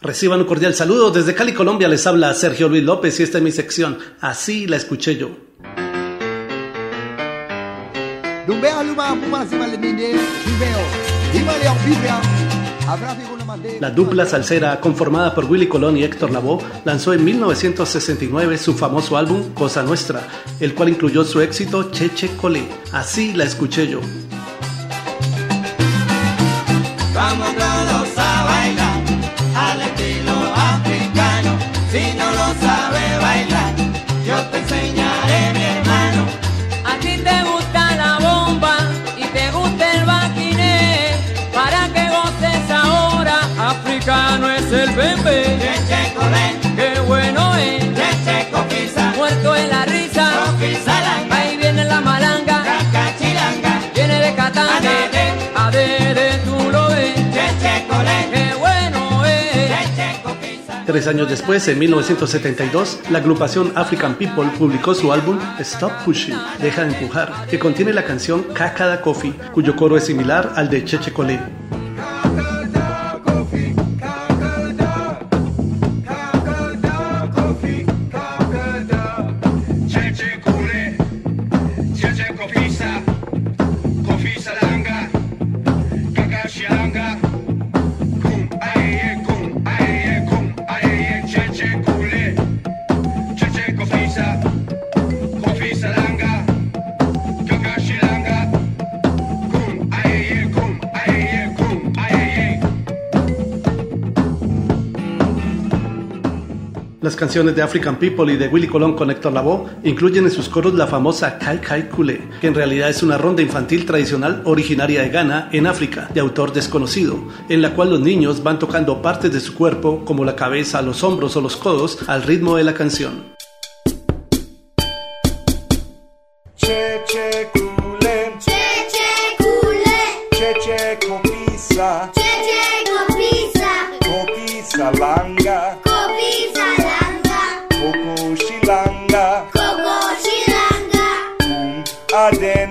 Reciban un cordial saludo. Desde Cali, Colombia, les habla Sergio Luis López y esta es mi sección. Así la escuché yo. La dupla salsera, conformada por Willy Colón y Héctor Lavoe, lanzó en 1969 su famoso álbum Cosa Nuestra, el cual incluyó su éxito Cheche Colé. Así la escuché yo. Vamos a no sabe bailar, yo te enseñaré, mi hermano. A ti te gusta la bomba y te gusta el baquiné. Para que goces ahora, africano es el bebé. Tres años después, en 1972, la agrupación African People publicó su álbum Stop Pushing, Deja de empujar, que contiene la canción Kakada Coffee, cuyo coro es similar al de Cheche Colé. Las canciones de African People y de Willy Colón con Héctor Lavoe incluyen en sus coros la famosa Kai Kai Kule, que en realidad es una ronda infantil tradicional originaria de Ghana, en África, de autor desconocido, en la cual los niños van tocando partes de su cuerpo, como la cabeza, los hombros o los codos, al ritmo de la canción. Cheche kule, Cheche kule, cheche kopisa, cheche kopisa, kopisa langa, kopisa I did.